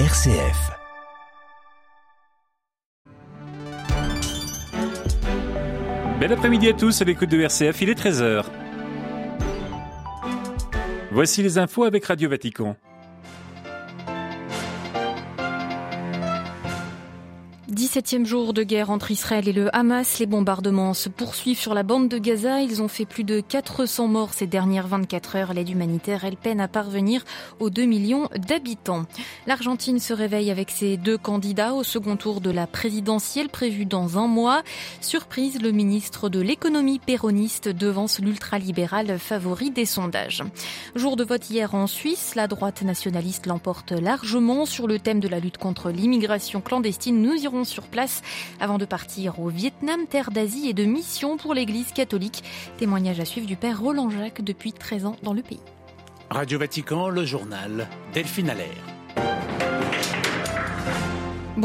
RCF. Bel après-midi à tous à l'écoute de RCF, il est 13h. Voici les infos avec Radio Vatican. 17e jour de guerre entre Israël et le Hamas. Les bombardements se poursuivent sur la bande de Gaza. Ils ont fait plus de 400 morts ces dernières 24 heures. L'aide humanitaire, elle peine à parvenir aux 2 millions d'habitants. L'Argentine se réveille avec ses deux candidats au second tour de la présidentielle prévue dans un mois. Surprise, le ministre de l'économie péroniste devance l'ultralibéral favori des sondages. Jour de vote hier en Suisse, la droite nationaliste l'emporte largement sur le thème de la lutte contre l'immigration clandestine. Nous sur place avant de partir au Vietnam, terre d'Asie et de mission pour l'Église catholique. Témoignage à suivre du père Roland Jacques depuis 13 ans dans le pays. Radio Vatican, le journal Delphine Allaire.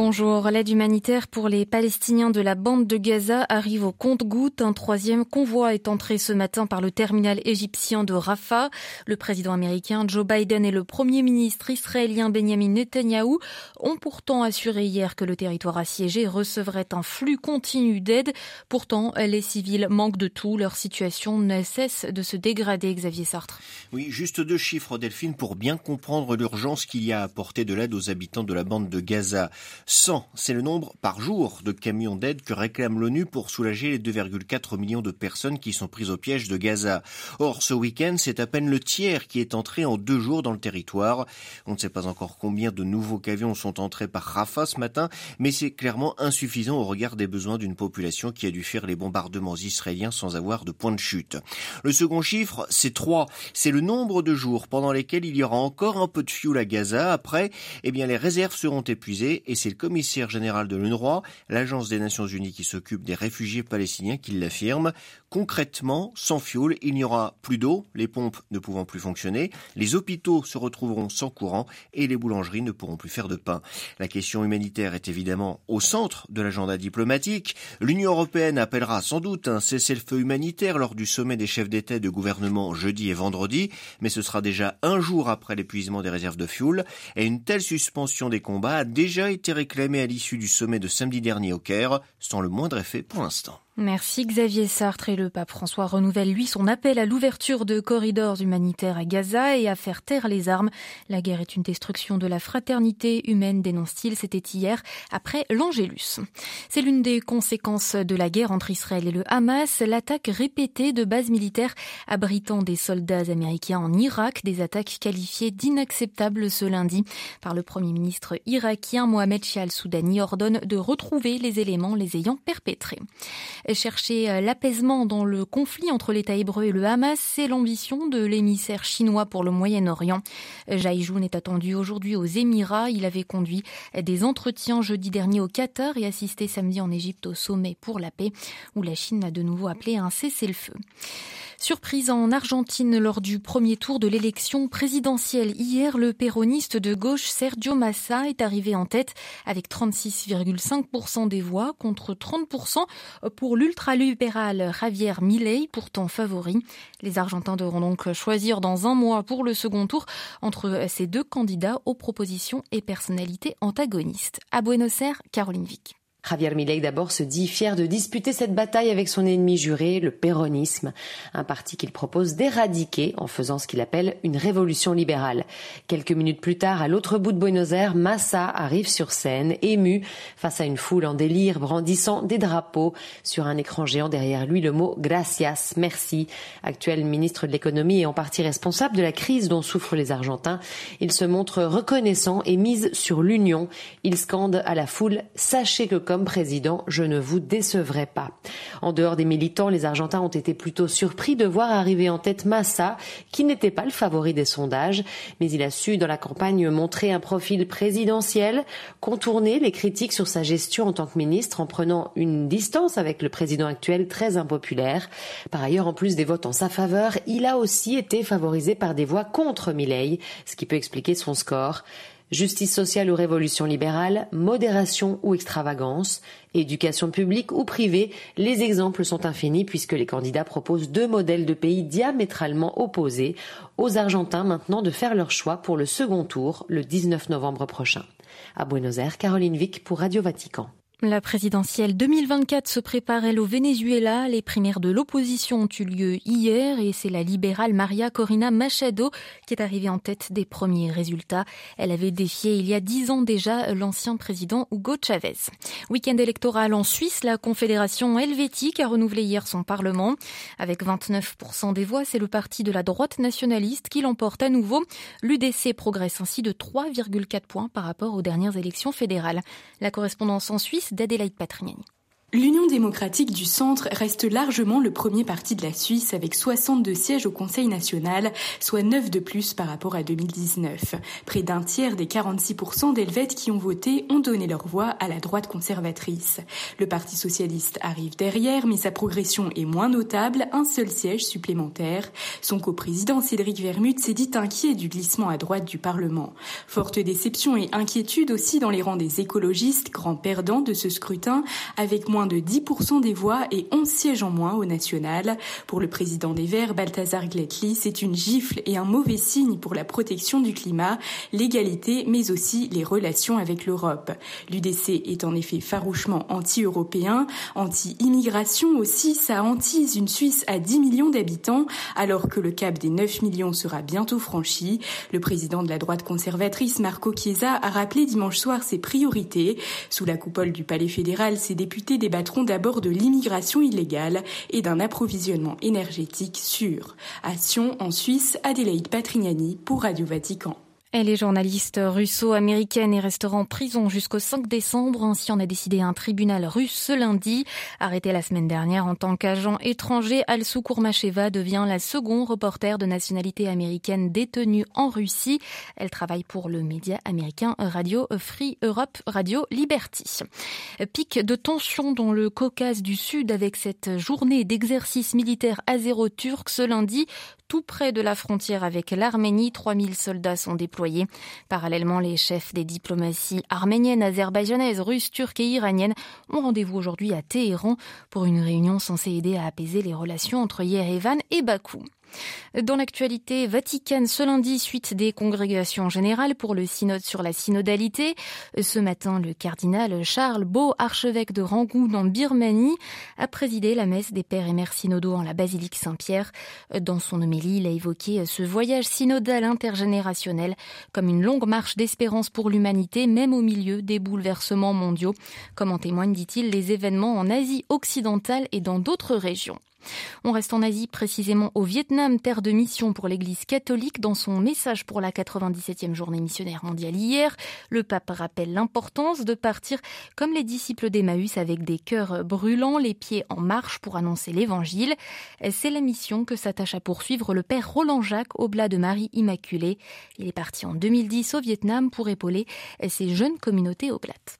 Bonjour. L'aide humanitaire pour les Palestiniens de la bande de Gaza arrive au compte-goutte. Un troisième convoi est entré ce matin par le terminal égyptien de Rafah. Le président américain Joe Biden et le premier ministre israélien Benjamin Netanyahu ont pourtant assuré hier que le territoire assiégé recevrait un flux continu d'aide. Pourtant, les civils manquent de tout. Leur situation ne cesse de se dégrader, Xavier Sartre. Oui, juste deux chiffres, Delphine, pour bien comprendre l'urgence qu'il y a à apporter de l'aide aux habitants de la bande de Gaza. 100, c'est le nombre par jour de camions d'aide que réclame l'ONU pour soulager les 2,4 millions de personnes qui sont prises au piège de Gaza. Or, ce week-end, c'est à peine le tiers qui est entré en deux jours dans le territoire. On ne sait pas encore combien de nouveaux camions sont entrés par Rafah ce matin, mais c'est clairement insuffisant au regard des besoins d'une population qui a dû faire les bombardements israéliens sans avoir de point de chute. Le second chiffre, c'est 3. C'est le nombre de jours pendant lesquels il y aura encore un peu de fioul à Gaza. Après, eh bien, les réserves seront épuisées et c'est le commissaire général de l'UNRWA, l'agence des Nations Unies qui s'occupe des réfugiés palestiniens, qui l'affirme. Concrètement, sans fioul, il n'y aura plus d'eau, les pompes ne pouvant plus fonctionner, les hôpitaux se retrouveront sans courant et les boulangeries ne pourront plus faire de pain. La question humanitaire est évidemment au centre de l'agenda diplomatique. L'Union européenne appellera sans doute un cessez-le-feu humanitaire lors du sommet des chefs d'État et de gouvernement jeudi et vendredi, mais ce sera déjà un jour après l'épuisement des réserves de fioul et une telle suspension des combats a déjà été réclamée à l'issue du sommet de samedi dernier au Caire, sans le moindre effet pour l'instant. Merci Xavier Sartre et le pape François renouvelle lui son appel à l'ouverture de corridors humanitaires à Gaza et à faire taire les armes. La guerre est une destruction de la fraternité humaine, dénonce-t-il. C'était hier après l'Angélus. C'est l'une des conséquences de la guerre entre Israël et le Hamas, l'attaque répétée de bases militaires abritant des soldats américains en Irak, des attaques qualifiées d'inacceptables ce lundi par le premier ministre irakien Mohamed Shia al-Soudani ordonne de retrouver les éléments les ayant perpétrés. Chercher euh, l'apaisement dans le conflit entre l'État hébreu et le Hamas, c'est l'ambition de l'émissaire chinois pour le Moyen-Orient. Jaïjoun est attendu aujourd'hui aux Émirats. Il avait conduit des entretiens jeudi dernier au Qatar et assisté samedi en Égypte au sommet pour la paix, où la Chine a de nouveau appelé un cessez-le-feu. Surprise en Argentine lors du premier tour de l'élection présidentielle. Hier, le péroniste de gauche Sergio Massa est arrivé en tête avec 36,5% des voix contre 30% pour l'ultralibéral Javier Milei, pourtant favori. Les Argentins devront donc choisir dans un mois pour le second tour entre ces deux candidats aux propositions et personnalités antagonistes. À Buenos Aires, Caroline Vic. Javier Milei d'abord se dit fier de disputer cette bataille avec son ennemi juré, le péronisme, un parti qu'il propose d'éradiquer en faisant ce qu'il appelle une révolution libérale. Quelques minutes plus tard, à l'autre bout de Buenos Aires, Massa arrive sur scène, ému, face à une foule en délire, brandissant des drapeaux. Sur un écran géant derrière lui, le mot gracias, merci. Actuel ministre de l'économie et en partie responsable de la crise dont souffrent les Argentins, il se montre reconnaissant et mise sur l'union. Il scande à la foule, sachez que comme président, je ne vous décevrai pas. En dehors des militants, les Argentins ont été plutôt surpris de voir arriver en tête Massa, qui n'était pas le favori des sondages, mais il a su dans la campagne montrer un profil présidentiel, contourner les critiques sur sa gestion en tant que ministre en prenant une distance avec le président actuel très impopulaire. Par ailleurs, en plus des votes en sa faveur, il a aussi été favorisé par des voix contre Milley, ce qui peut expliquer son score. Justice sociale ou révolution libérale, modération ou extravagance, éducation publique ou privée, les exemples sont infinis puisque les candidats proposent deux modèles de pays diamétralement opposés, aux Argentins maintenant de faire leur choix pour le second tour le 19 novembre prochain. À Buenos Aires, Caroline Vic pour Radio Vatican. La présidentielle 2024 se prépare, elle, au Venezuela. Les primaires de l'opposition ont eu lieu hier et c'est la libérale Maria Corina Machado qui est arrivée en tête des premiers résultats. Elle avait défié il y a dix ans déjà l'ancien président Hugo Chavez. Week-end électoral en Suisse, la Confédération helvétique a renouvelé hier son parlement. Avec 29% des voix, c'est le parti de la droite nationaliste qui l'emporte à nouveau. L'UDC progresse ainsi de 3,4 points par rapport aux dernières élections fédérales. La correspondance en Suisse d'Adélaïde Patrignani. L'Union démocratique du centre reste largement le premier parti de la Suisse avec 62 sièges au Conseil national, soit 9 de plus par rapport à 2019. Près d'un tiers des 46% d'Helvètes qui ont voté ont donné leur voix à la droite conservatrice. Le Parti socialiste arrive derrière, mais sa progression est moins notable, un seul siège supplémentaire. Son coprésident Cédric Vermut s'est dit inquiet du glissement à droite du Parlement. Forte déception et inquiétude aussi dans les rangs des écologistes, grands perdants de ce scrutin, avec moins moins de 10% des voix et 11 sièges en moins au national. Pour le président des Verts, Balthazar Gletli, c'est une gifle et un mauvais signe pour la protection du climat, l'égalité, mais aussi les relations avec l'Europe. L'UDC est en effet farouchement anti-européen, anti-immigration aussi, ça hantise une Suisse à 10 millions d'habitants, alors que le cap des 9 millions sera bientôt franchi. Le président de la droite conservatrice, Marco Chiesa, a rappelé dimanche soir ses priorités. Sous la coupole du Palais fédéral, ses députés débattront d'abord de l'immigration illégale et d'un approvisionnement énergétique sûr. À Sion, en Suisse, Adélaïde Patrignani pour Radio Vatican. Elle est journaliste russo-américaine et restera en prison jusqu'au 5 décembre. Ainsi en a décidé un tribunal russe ce lundi. Arrêtée la semaine dernière en tant qu'agent étranger, Alsou Kourmacheva devient la seconde reporter de nationalité américaine détenue en Russie. Elle travaille pour le média américain Radio Free Europe Radio Liberty. Pic de tension dans le Caucase du Sud avec cette journée d'exercice militaire azéro-turc ce lundi tout près de la frontière avec l'Arménie. 3000 soldats sont déployés. Parallèlement, les chefs des diplomaties arméniennes, azerbaïdjanaises, russes, turques et iraniennes ont rendez-vous aujourd'hui à Téhéran pour une réunion censée aider à apaiser les relations entre Yerevan et Bakou. Dans l'actualité Vatican, ce lundi, suite des congrégations générales pour le synode sur la synodalité, ce matin, le cardinal Charles Beau, archevêque de Rangoon en Birmanie, a présidé la messe des pères et mères synodaux en la basilique Saint-Pierre. Dans son homélie, il a évoqué ce voyage synodal intergénérationnel comme une longue marche d'espérance pour l'humanité, même au milieu des bouleversements mondiaux, comme en témoignent, dit-il, les événements en Asie occidentale et dans d'autres régions. On reste en Asie, précisément au Vietnam, terre de mission pour l'Église catholique. Dans son message pour la 97e journée missionnaire mondiale hier, le pape rappelle l'importance de partir comme les disciples d'Emmaüs avec des cœurs brûlants, les pieds en marche pour annoncer l'Évangile. C'est la mission que s'attache à poursuivre le père Roland Jacques, oblat de Marie Immaculée. Il est parti en 2010 au Vietnam pour épauler ces jeunes communautés oblates.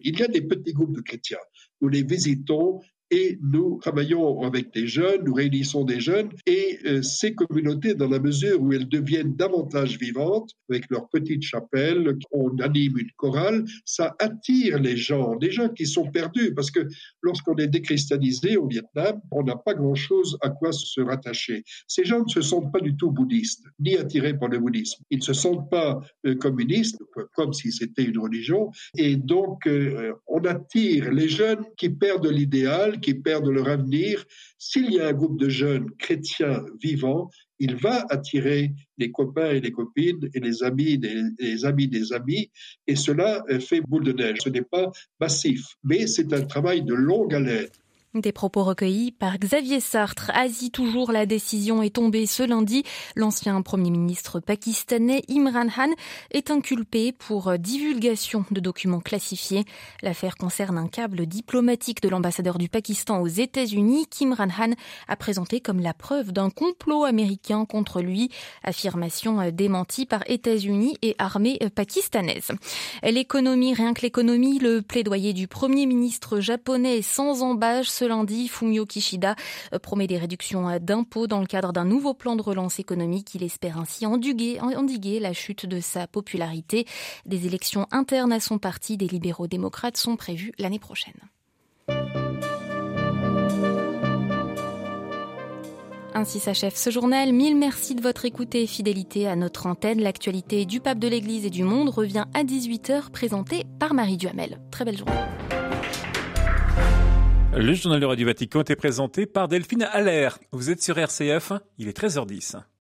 Il y a des petits groupes de chrétiens. Nous les visitons et nous travaillons avec des jeunes, nous réunissons des jeunes et euh, ces communautés, dans la mesure où elles deviennent davantage vivantes, avec leur petite chapelle, on anime une chorale, ça attire les gens, des gens qui sont perdus, parce que lorsqu'on est déchristianisé au Vietnam, on n'a pas grand-chose à quoi se rattacher. Ces gens ne se sentent pas du tout bouddhistes, ni attirés par le bouddhisme. Ils ne se sentent pas euh, communistes, comme si c'était une religion, et donc euh, on attire les jeunes qui perdent l'idéal, qui perdent leur avenir, s'il y a un groupe de jeunes chrétiens vivants, il va attirer les copains et les copines et les amis des, les amis des amis, et cela fait boule de neige. Ce n'est pas massif, mais c'est un travail de longue haleine. Des propos recueillis par Xavier Sartre. Asie toujours, la décision est tombée ce lundi. L'ancien premier ministre pakistanais Imran Khan est inculpé pour divulgation de documents classifiés. L'affaire concerne un câble diplomatique de l'ambassadeur du Pakistan aux États-Unis qu'Imran Khan a présenté comme la preuve d'un complot américain contre lui. Affirmation démentie par États-Unis et armée pakistanaise. L'économie, rien que l'économie, le plaidoyer du premier ministre japonais sans embâche ce lundi. Fumio Kishida promet des réductions d'impôts dans le cadre d'un nouveau plan de relance économique. Il espère ainsi endiguer, endiguer la chute de sa popularité. Des élections internes à son parti des libéraux démocrates sont prévues l'année prochaine. Ainsi s'achève ce journal. Mille merci de votre écoute et fidélité à notre antenne. L'actualité du pape de l'Église et du monde revient à 18h, présentée par Marie Duhamel. Très belle journée. Le journal du Radio Vatican est présenté par Delphine Allaire. Vous êtes sur RCF, il est 13h10.